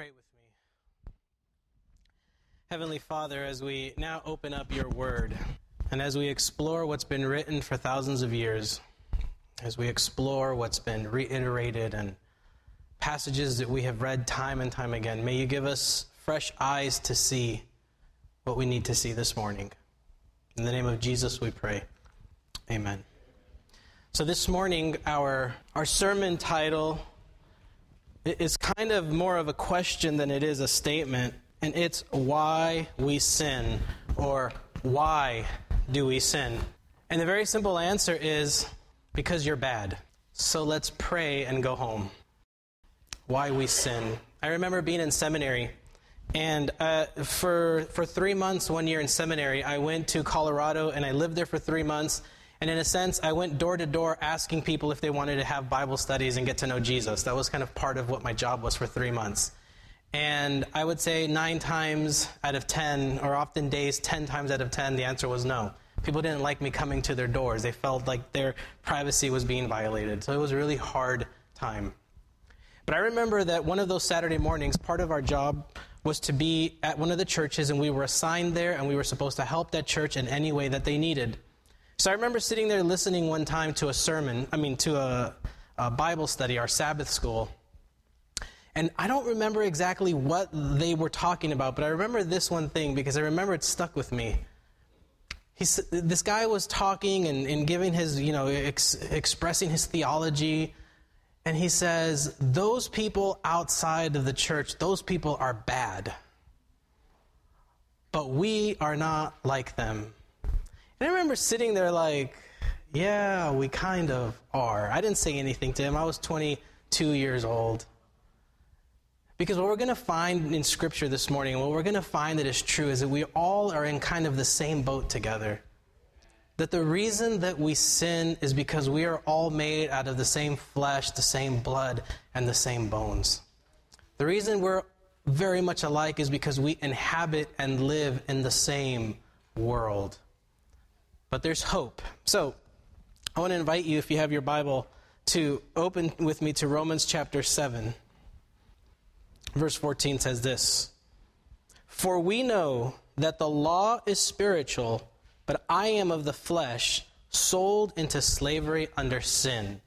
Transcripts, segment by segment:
Pray with me. Heavenly Father, as we now open up your word, and as we explore what's been written for thousands of years, as we explore what's been reiterated and passages that we have read time and time again, may you give us fresh eyes to see what we need to see this morning. In the name of Jesus we pray. Amen. So this morning our our sermon title is kind of more of a question than it is a statement, and it's why we sin, or why do we sin? And the very simple answer is because you're bad. So let's pray and go home. Why we sin. I remember being in seminary, and uh, for, for three months, one year in seminary, I went to Colorado and I lived there for three months. And in a sense, I went door to door asking people if they wanted to have Bible studies and get to know Jesus. That was kind of part of what my job was for three months. And I would say nine times out of ten, or often days, ten times out of ten, the answer was no. People didn't like me coming to their doors. They felt like their privacy was being violated. So it was a really hard time. But I remember that one of those Saturday mornings, part of our job was to be at one of the churches, and we were assigned there, and we were supposed to help that church in any way that they needed. So I remember sitting there listening one time to a sermon, I mean, to a, a Bible study, our Sabbath school. And I don't remember exactly what they were talking about, but I remember this one thing because I remember it stuck with me. He's, this guy was talking and, and giving his, you know, ex, expressing his theology. And he says, Those people outside of the church, those people are bad. But we are not like them. And I remember sitting there like, yeah, we kind of are. I didn't say anything to him. I was 22 years old. Because what we're going to find in Scripture this morning, what we're going to find that is true, is that we all are in kind of the same boat together. That the reason that we sin is because we are all made out of the same flesh, the same blood, and the same bones. The reason we're very much alike is because we inhabit and live in the same world but there's hope. So, I want to invite you, if you have your Bible, to open with me to Romans chapter 7. Verse 14 says this For we know that the law is spiritual, but I am of the flesh, sold into slavery under sin.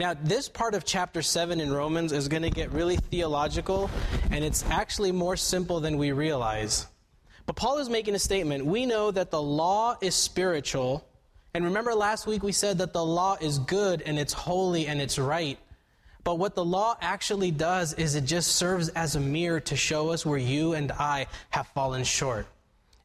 Now, this part of chapter 7 in Romans is going to get really theological, and it's actually more simple than we realize. But Paul is making a statement. We know that the law is spiritual. And remember last week we said that the law is good and it's holy and it's right. But what the law actually does is it just serves as a mirror to show us where you and I have fallen short.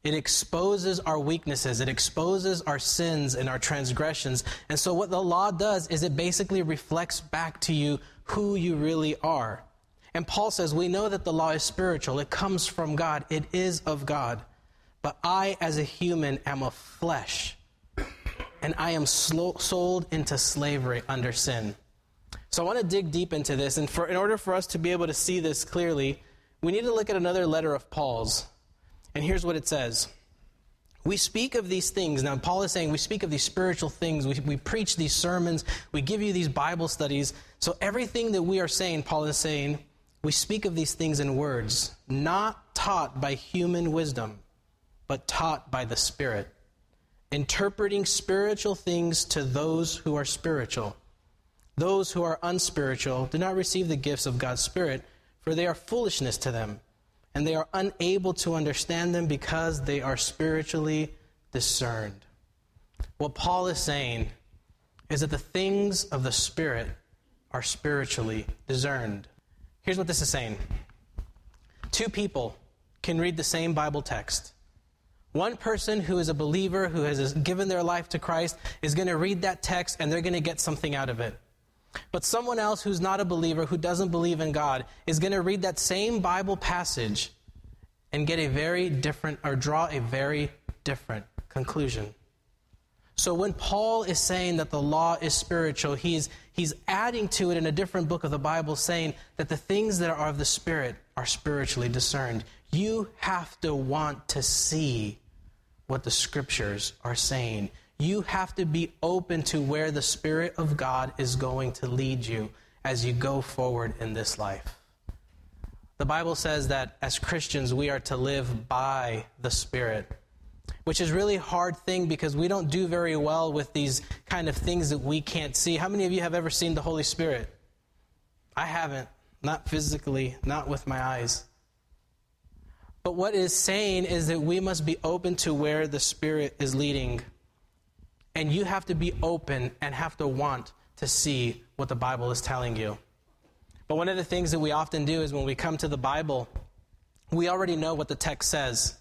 It exposes our weaknesses. It exposes our sins and our transgressions. And so what the law does is it basically reflects back to you who you really are. And Paul says, We know that the law is spiritual, it comes from God, it is of God. But I, as a human, am of flesh, and I am slow, sold into slavery under sin. So I want to dig deep into this, and for, in order for us to be able to see this clearly, we need to look at another letter of Paul's. And here's what it says. We speak of these things. Now, Paul is saying we speak of these spiritual things. We, we preach these sermons. We give you these Bible studies. So, everything that we are saying, Paul is saying, we speak of these things in words, not taught by human wisdom, but taught by the Spirit, interpreting spiritual things to those who are spiritual. Those who are unspiritual do not receive the gifts of God's Spirit, for they are foolishness to them, and they are unable to understand them because they are spiritually discerned. What Paul is saying is that the things of the Spirit are spiritually discerned. Here's what this is saying two people can read the same Bible text. One person who is a believer, who has given their life to Christ, is going to read that text and they're going to get something out of it. But someone else who's not a believer, who doesn't believe in God, is going to read that same Bible passage and get a very different, or draw a very different conclusion. So when Paul is saying that the law is spiritual, he's, he's adding to it in a different book of the Bible, saying that the things that are of the Spirit are spiritually discerned. You have to want to see what the scriptures are saying. You have to be open to where the Spirit of God is going to lead you as you go forward in this life. the Bible says that as Christians, we are to live by the Spirit, which is really hard thing because we don't do very well with these kind of things that we can't see. How many of you have ever seen the Holy Spirit? I haven't, not physically, not with my eyes. But what is saying is that we must be open to where the Spirit is leading. And you have to be open and have to want to see what the Bible is telling you. But one of the things that we often do is when we come to the Bible, we already know what the text says.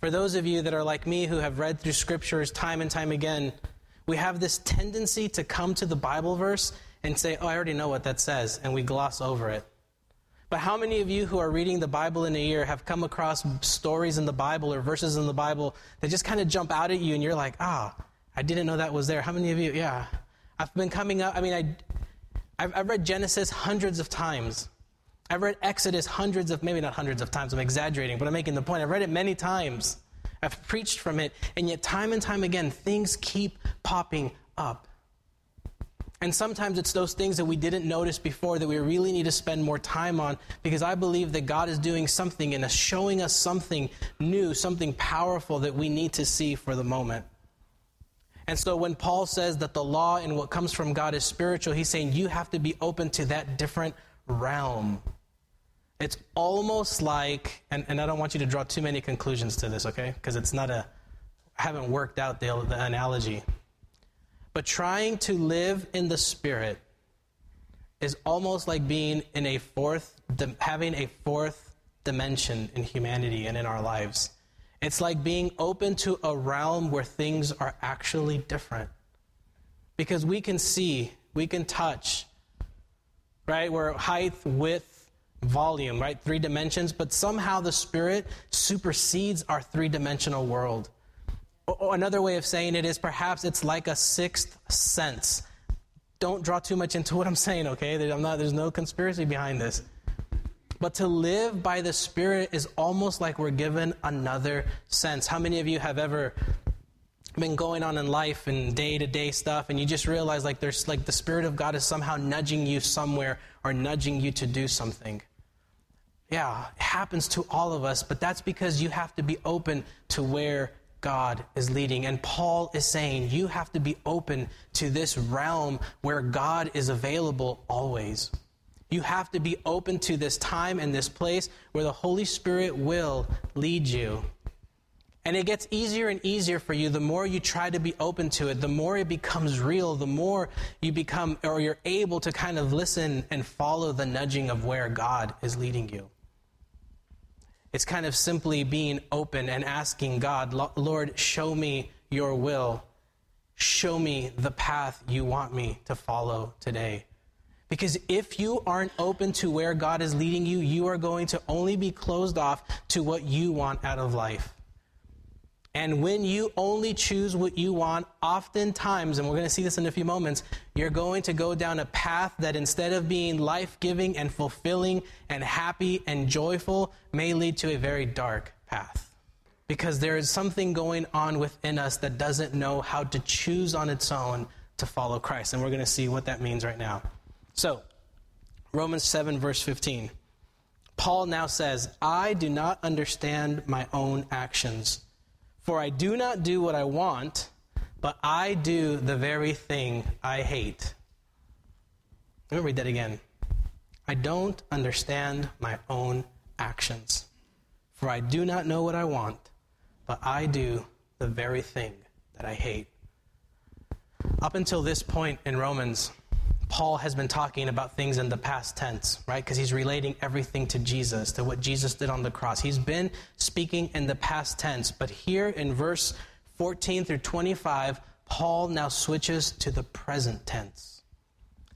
For those of you that are like me who have read through scriptures time and time again, we have this tendency to come to the Bible verse and say, Oh, I already know what that says, and we gloss over it. But how many of you who are reading the Bible in a year have come across stories in the Bible or verses in the Bible that just kind of jump out at you and you're like, ah, I didn't know that was there? How many of you? Yeah. I've been coming up, I mean, I, I've, I've read Genesis hundreds of times. I've read Exodus hundreds of, maybe not hundreds of times, I'm exaggerating, but I'm making the point. I've read it many times. I've preached from it, and yet time and time again, things keep popping up. And sometimes it's those things that we didn't notice before that we really need to spend more time on because I believe that God is doing something and is showing us something new, something powerful that we need to see for the moment. And so when Paul says that the law and what comes from God is spiritual, he's saying you have to be open to that different realm. It's almost like, and, and I don't want you to draw too many conclusions to this, okay? Because it's not a, I haven't worked out the, the analogy. But trying to live in the Spirit is almost like being in a fourth, having a fourth dimension in humanity and in our lives. It's like being open to a realm where things are actually different. Because we can see, we can touch, right? Where height, width, volume, right? Three dimensions, but somehow the Spirit supersedes our three dimensional world. Or another way of saying it is perhaps it's like a sixth sense. Don't draw too much into what I'm saying, okay? I'm Not, there's no conspiracy behind this. But to live by the Spirit is almost like we're given another sense. How many of you have ever been going on in life and day to day stuff and you just realize like there's like the Spirit of God is somehow nudging you somewhere or nudging you to do something? Yeah, it happens to all of us, but that's because you have to be open to where God is leading. And Paul is saying you have to be open to this realm where God is available always. You have to be open to this time and this place where the Holy Spirit will lead you. And it gets easier and easier for you the more you try to be open to it, the more it becomes real, the more you become or you're able to kind of listen and follow the nudging of where God is leading you. It's kind of simply being open and asking God, Lord, show me your will. Show me the path you want me to follow today. Because if you aren't open to where God is leading you, you are going to only be closed off to what you want out of life. And when you only choose what you want, oftentimes, and we're going to see this in a few moments, you're going to go down a path that instead of being life giving and fulfilling and happy and joyful, may lead to a very dark path. Because there is something going on within us that doesn't know how to choose on its own to follow Christ. And we're going to see what that means right now. So, Romans 7, verse 15. Paul now says, I do not understand my own actions, for I do not do what I want, but I do the very thing I hate. Let me read that again. I don't understand my own actions, for I do not know what I want, but I do the very thing that I hate. Up until this point in Romans, Paul has been talking about things in the past tense, right? Because he's relating everything to Jesus, to what Jesus did on the cross. He's been speaking in the past tense, but here in verse 14 through 25, Paul now switches to the present tense.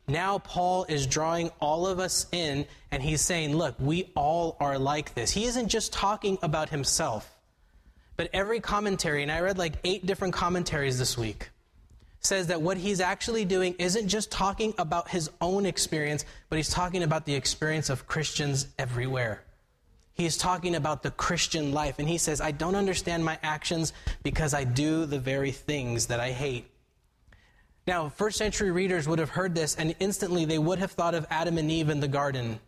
Now, Paul is drawing all of us in, and he's saying, Look, we all are like this. He isn't just talking about himself, but every commentary, and I read like eight different commentaries this week says that what he's actually doing isn't just talking about his own experience, but he's talking about the experience of Christians everywhere. He's talking about the Christian life. And he says, I don't understand my actions because I do the very things that I hate. Now, first century readers would have heard this, and instantly they would have thought of Adam and Eve in the garden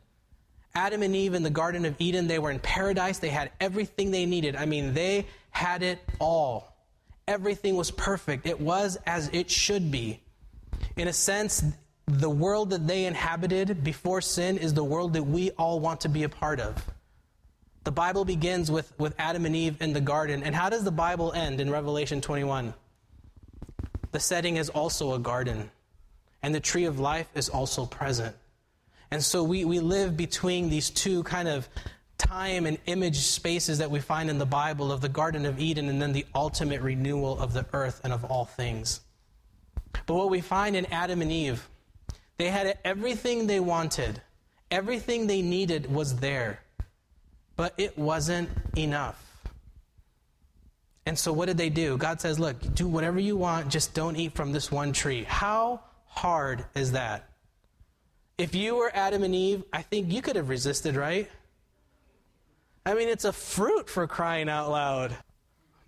Adam and Eve in the Garden of Eden, they were in paradise. They had everything they needed. I mean, they had it all. Everything was perfect. It was as it should be. In a sense, the world that they inhabited before sin is the world that we all want to be a part of. The Bible begins with, with Adam and Eve in the garden. And how does the Bible end in Revelation 21? The setting is also a garden, and the tree of life is also present. And so we, we live between these two kind of time and image spaces that we find in the Bible of the Garden of Eden and then the ultimate renewal of the earth and of all things. But what we find in Adam and Eve, they had everything they wanted, everything they needed was there. But it wasn't enough. And so what did they do? God says, Look, do whatever you want, just don't eat from this one tree. How hard is that? If you were Adam and Eve, I think you could have resisted, right? I mean, it's a fruit for crying out loud.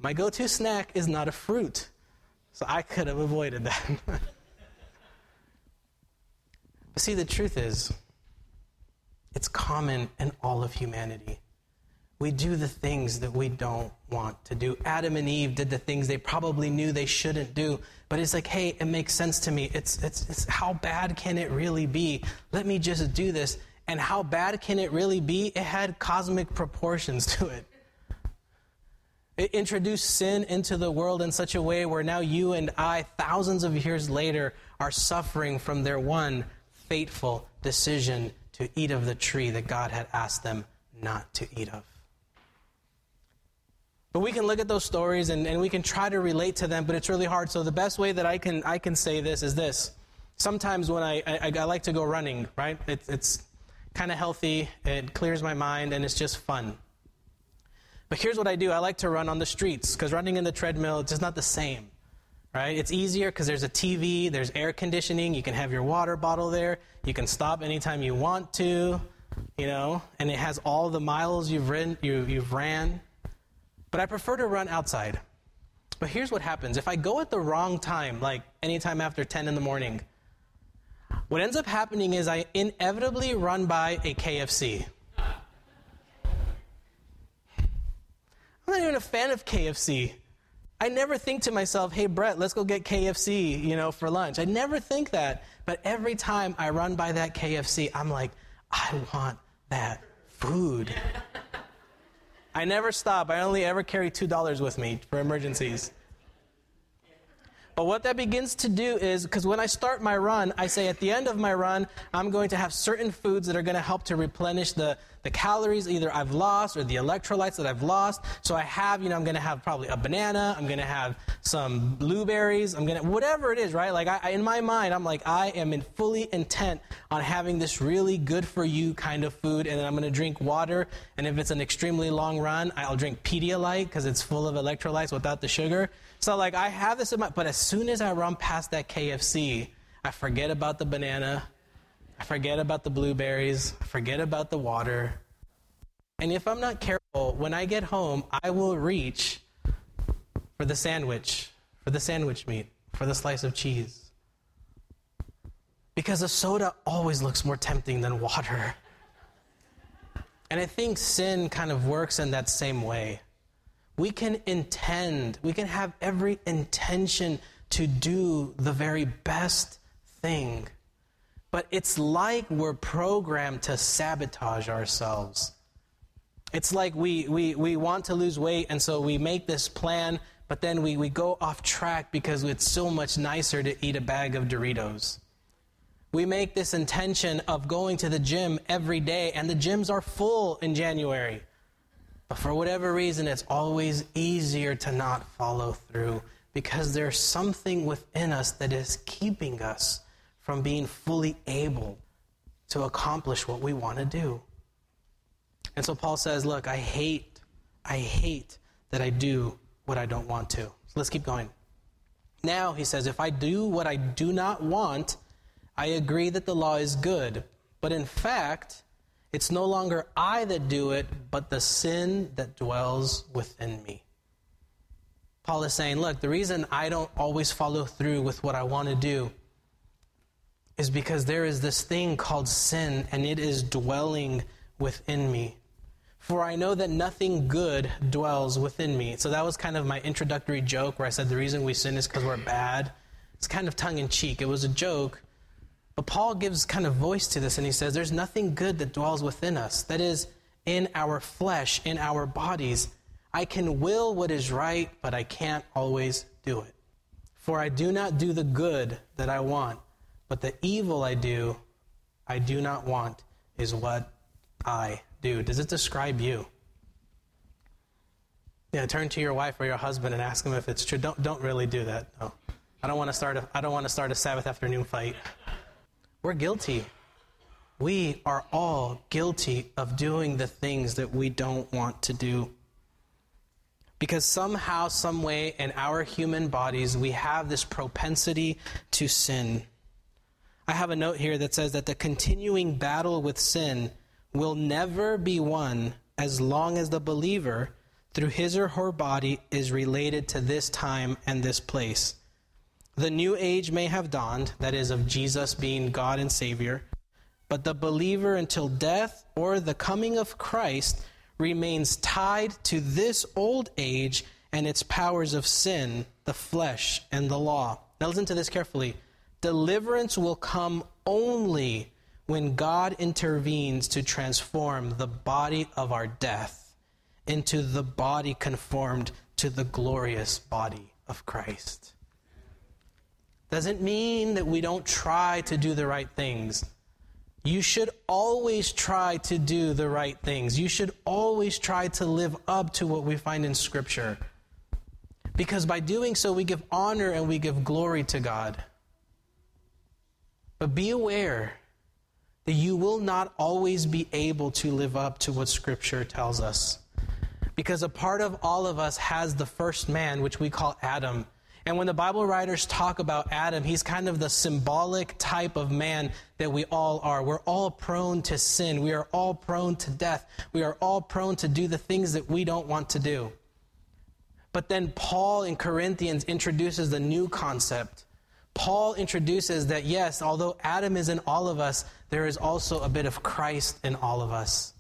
My go to snack is not a fruit. So I could have avoided that. but see, the truth is, it's common in all of humanity we do the things that we don't want to do. Adam and Eve did the things they probably knew they shouldn't do, but it's like, hey, it makes sense to me. It's, it's, it's how bad can it really be? Let me just do this. And how bad can it really be? It had cosmic proportions to it. It introduced sin into the world in such a way where now you and I, thousands of years later, are suffering from their one fateful decision to eat of the tree that God had asked them not to eat of. But we can look at those stories and, and we can try to relate to them, but it's really hard. So the best way that I can, I can say this is this. Sometimes when I, I, I like to go running, right? It, it's kind of healthy, it clears my mind, and it's just fun. But here's what I do I like to run on the streets because running in the treadmill, it's just not the same. Right? It's easier because there's a TV, there's air conditioning, you can have your water bottle there, you can stop anytime you want to, you know, and it has all the miles you've ridden, you, you've ran. But I prefer to run outside. But here's what happens if I go at the wrong time, like anytime after 10 in the morning, what ends up happening is I inevitably run by a KFC. I'm not even a fan of KFC. I never think to myself, hey, Brett, let's go get KFC, you know, for lunch. I never think that. But every time I run by that KFC, I'm like, I want that food. I never stop. I only ever carry $2 with me for emergencies. But what that begins to do is, because when I start my run, I say at the end of my run, I'm going to have certain foods that are going to help to replenish the, the calories either I've lost or the electrolytes that I've lost. So I have, you know, I'm going to have probably a banana, I'm going to have some blueberries, I'm going to, whatever it is, right? Like I, in my mind, I'm like, I am in fully intent on having this really good for you kind of food, and then I'm going to drink water. And if it's an extremely long run, I'll drink Pedialyte because it's full of electrolytes without the sugar. So, like, I have this in my, but as soon as I run past that KFC, I forget about the banana, I forget about the blueberries, I forget about the water. And if I'm not careful, when I get home, I will reach for the sandwich, for the sandwich meat, for the slice of cheese. Because a soda always looks more tempting than water. And I think sin kind of works in that same way we can intend, we can have every intention to do the very best thing. But it's like we're programmed to sabotage ourselves. It's like we, we, we want to lose weight, and so we make this plan, but then we, we go off track because it's so much nicer to eat a bag of Doritos. We make this intention of going to the gym every day, and the gyms are full in January. But for whatever reason, it's always easier to not follow through because there's something within us that is keeping us from being fully able to accomplish what we want to do. And so Paul says, Look, I hate, I hate that I do what I don't want to. So let's keep going. Now, he says, if I do what I do not want, I agree that the law is good. But in fact, it's no longer I that do it, but the sin that dwells within me. Paul is saying, look, the reason I don't always follow through with what I want to do is because there is this thing called sin, and it is dwelling within me. For I know that nothing good dwells within me. So that was kind of my introductory joke where I said the reason we sin is because we're bad. It's kind of tongue in cheek. It was a joke. But Paul gives kind of voice to this and he says, There's nothing good that dwells within us. That is, in our flesh, in our bodies. I can will what is right, but I can't always do it. For I do not do the good that I want, but the evil I do, I do not want, is what I do? Does it describe you? Yeah, turn to your wife or your husband and ask them if it's true. Don't, don't really do that. No. I don't want to start a, I don't want to start a Sabbath afternoon fight. We're guilty. We are all guilty of doing the things that we don't want to do. Because somehow, some way in our human bodies, we have this propensity to sin. I have a note here that says that the continuing battle with sin will never be won as long as the believer, through his or her body, is related to this time and this place. The new age may have dawned, that is, of Jesus being God and Savior, but the believer until death or the coming of Christ remains tied to this old age and its powers of sin, the flesh, and the law. Now, listen to this carefully. Deliverance will come only when God intervenes to transform the body of our death into the body conformed to the glorious body of Christ. Doesn't mean that we don't try to do the right things. You should always try to do the right things. You should always try to live up to what we find in Scripture. Because by doing so, we give honor and we give glory to God. But be aware that you will not always be able to live up to what Scripture tells us. Because a part of all of us has the first man, which we call Adam. And when the Bible writers talk about Adam, he's kind of the symbolic type of man that we all are. We're all prone to sin. We are all prone to death. We are all prone to do the things that we don't want to do. But then Paul in Corinthians introduces the new concept Paul introduces that yes, although Adam is in all of us, there is also a bit of Christ in all of us.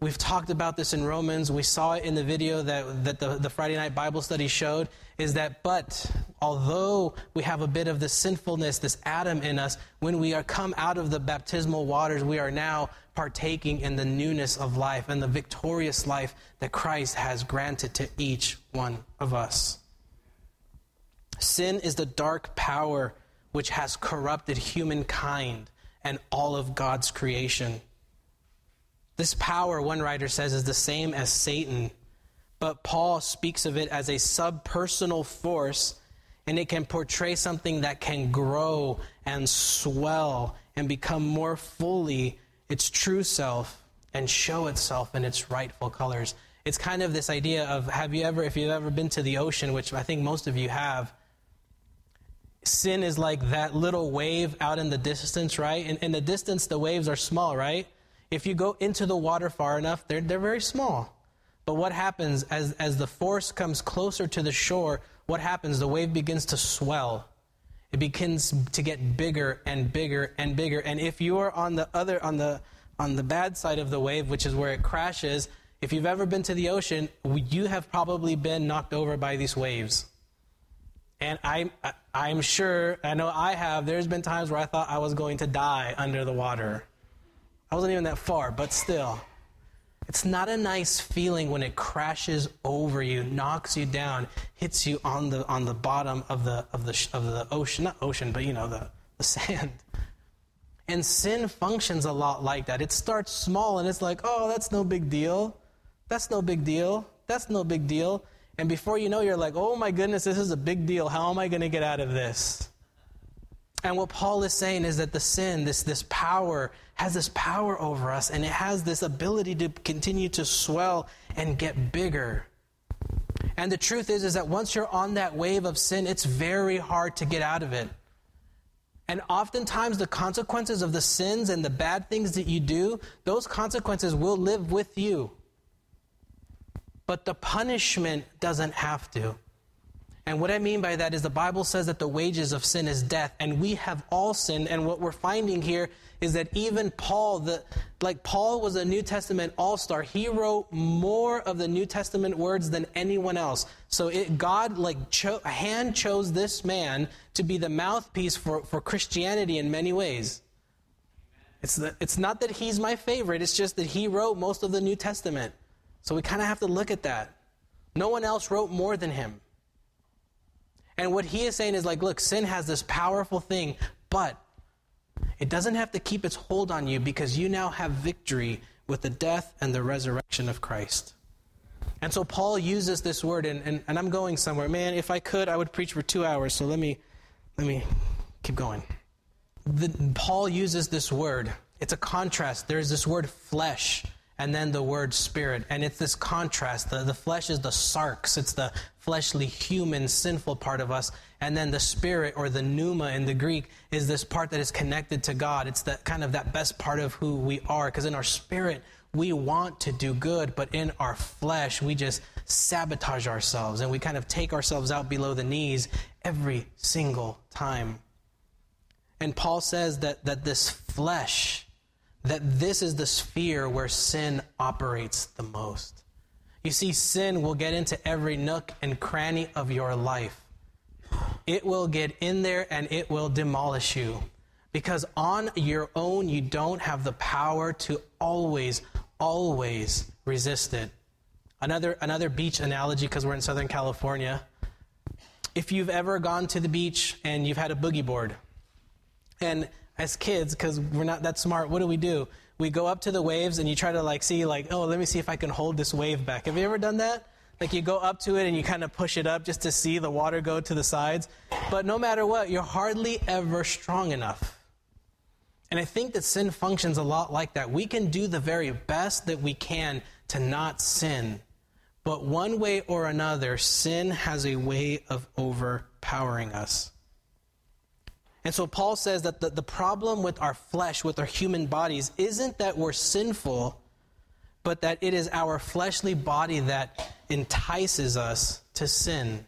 We've talked about this in Romans. We saw it in the video that, that the, the Friday night Bible study showed. Is that, but although we have a bit of the sinfulness, this Adam in us, when we are come out of the baptismal waters, we are now partaking in the newness of life and the victorious life that Christ has granted to each one of us. Sin is the dark power which has corrupted humankind and all of God's creation. This power, one writer says, is the same as Satan, but Paul speaks of it as a subpersonal force, and it can portray something that can grow and swell and become more fully its true self and show itself in its rightful colors. It's kind of this idea of have you ever, if you've ever been to the ocean, which I think most of you have, sin is like that little wave out in the distance, right? In, in the distance, the waves are small, right? If you go into the water far enough, they're, they're very small. But what happens as, as the force comes closer to the shore, what happens? The wave begins to swell. It begins to get bigger and bigger and bigger. And if you are on the other, on the, on the bad side of the wave, which is where it crashes, if you've ever been to the ocean, you have probably been knocked over by these waves. And I, I'm sure, I know I have, there's been times where I thought I was going to die under the water. I wasn't even that far, but still. It's not a nice feeling when it crashes over you, knocks you down, hits you on the, on the bottom of the, of, the, of the ocean, not ocean, but you know, the, the sand. And sin functions a lot like that. It starts small and it's like, oh, that's no big deal. That's no big deal. That's no big deal. And before you know, you're like, oh my goodness, this is a big deal. How am I going to get out of this? And what Paul is saying is that the sin, this, this power, has this power over us, and it has this ability to continue to swell and get bigger. And the truth is, is that once you're on that wave of sin, it's very hard to get out of it. And oftentimes, the consequences of the sins and the bad things that you do, those consequences will live with you but the punishment doesn't have to. And what I mean by that is the Bible says that the wages of sin is death, and we have all sinned. And what we're finding here is that even Paul, the, like Paul was a New Testament all star, he wrote more of the New Testament words than anyone else. So it, God, like, cho- hand chose this man to be the mouthpiece for, for Christianity in many ways. It's, the, it's not that he's my favorite, it's just that he wrote most of the New Testament. So we kind of have to look at that. No one else wrote more than him. And what he is saying is like, look, sin has this powerful thing, but it doesn't have to keep its hold on you because you now have victory with the death and the resurrection of Christ. And so Paul uses this word, and, and, and I'm going somewhere. Man, if I could, I would preach for two hours, so let me, let me keep going. The, Paul uses this word. It's a contrast. There's this word flesh and then the word spirit. And it's this contrast. The, the flesh is the sarx, it's the fleshly, human, sinful part of us. And then the spirit, or the pneuma in the Greek, is this part that is connected to God. It's that kind of that best part of who we are. Because in our spirit, we want to do good, but in our flesh, we just sabotage ourselves and we kind of take ourselves out below the knees every single time. And Paul says that, that this flesh, that this is the sphere where sin operates the most. You see, sin will get into every nook and cranny of your life. It will get in there and it will demolish you. Because on your own, you don't have the power to always, always resist it. Another, another beach analogy, because we're in Southern California. If you've ever gone to the beach and you've had a boogie board, and as kids, because we're not that smart, what do we do? We go up to the waves and you try to like see like, oh, let me see if I can hold this wave back. Have you ever done that? Like you go up to it and you kind of push it up just to see the water go to the sides. But no matter what, you're hardly ever strong enough. And I think that sin functions a lot like that. We can do the very best that we can to not sin. But one way or another, sin has a way of overpowering us. And so Paul says that the, the problem with our flesh, with our human bodies, isn't that we're sinful, but that it is our fleshly body that entices us to sin.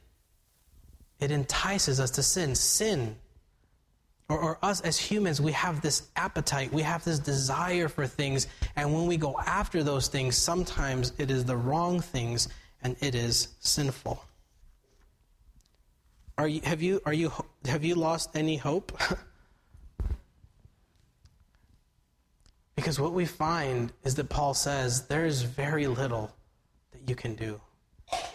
It entices us to sin. Sin, or, or us as humans, we have this appetite, we have this desire for things, and when we go after those things, sometimes it is the wrong things and it is sinful. Are you, have, you, are you, have you lost any hope? because what we find is that Paul says there is very little that you can do.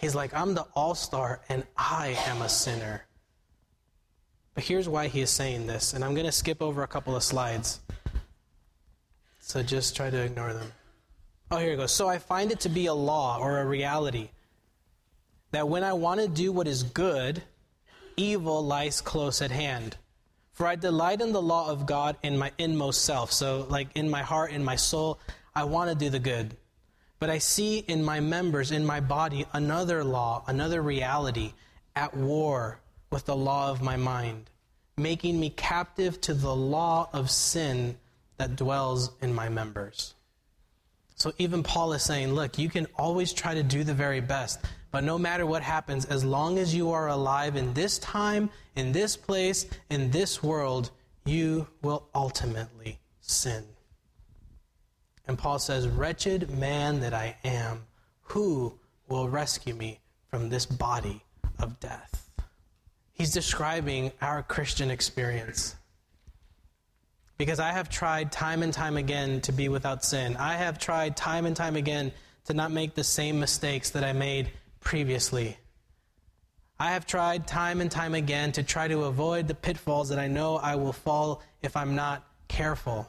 He's like, I'm the all star and I am a sinner. But here's why he is saying this, and I'm going to skip over a couple of slides. So just try to ignore them. Oh, here it goes. So I find it to be a law or a reality that when I want to do what is good, evil lies close at hand. For I delight in the law of God in my inmost self. So, like in my heart, in my soul, I want to do the good. But I see in my members, in my body, another law, another reality at war with the law of my mind, making me captive to the law of sin that dwells in my members. So even Paul is saying, look, you can always try to do the very best, but no matter what happens, as long as you are alive in this time, in this place, in this world, you will ultimately sin. And Paul says, Wretched man that I am, who will rescue me from this body of death? He's describing our Christian experience. Because I have tried time and time again to be without sin. I have tried time and time again to not make the same mistakes that I made previously. I have tried time and time again to try to avoid the pitfalls that I know I will fall if I'm not careful.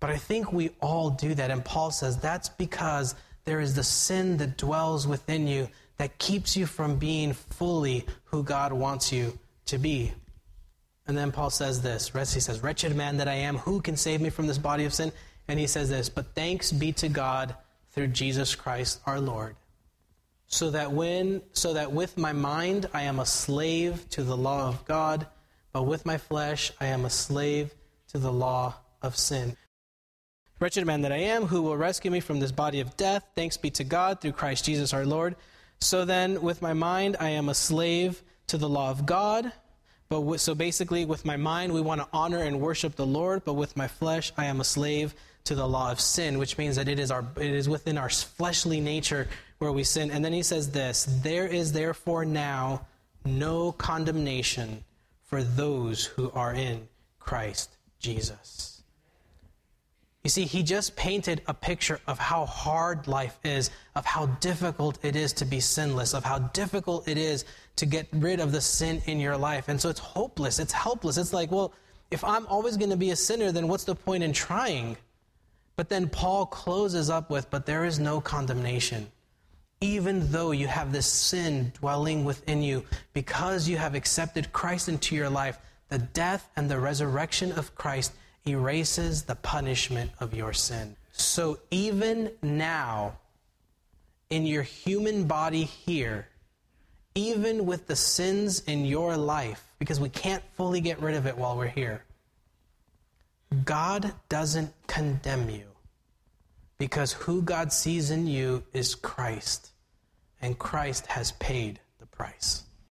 But I think we all do that. And Paul says that's because there is the sin that dwells within you that keeps you from being fully who God wants you to be. And then Paul says this he says, Wretched man that I am, who can save me from this body of sin? And he says this, But thanks be to God through Jesus Christ our Lord so that when so that with my mind I am a slave to the law of God, but with my flesh I am a slave to the law of sin. Wretched man that I am, who will rescue me from this body of death? Thanks be to God through Christ Jesus our Lord. So then, with my mind I am a slave to the law of God. But w- so basically, with my mind, we want to honor and worship the Lord, but with my flesh, I am a slave to the law of sin, which means that it is our it is within our fleshly nature where we sin. And then he says this: There is therefore now no condemnation for those who are in Christ Jesus. You see, he just painted a picture of how hard life is, of how difficult it is to be sinless, of how difficult it is to get rid of the sin in your life. And so it's hopeless, it's helpless. It's like, well, if I'm always going to be a sinner, then what's the point in trying? But then Paul closes up with, but there is no condemnation. Even though you have this sin dwelling within you, because you have accepted Christ into your life, the death and the resurrection of Christ erases the punishment of your sin. So even now, in your human body here, even with the sins in your life, because we can't fully get rid of it while we're here, God doesn't condemn you. Because who God sees in you is Christ, and Christ has paid the price.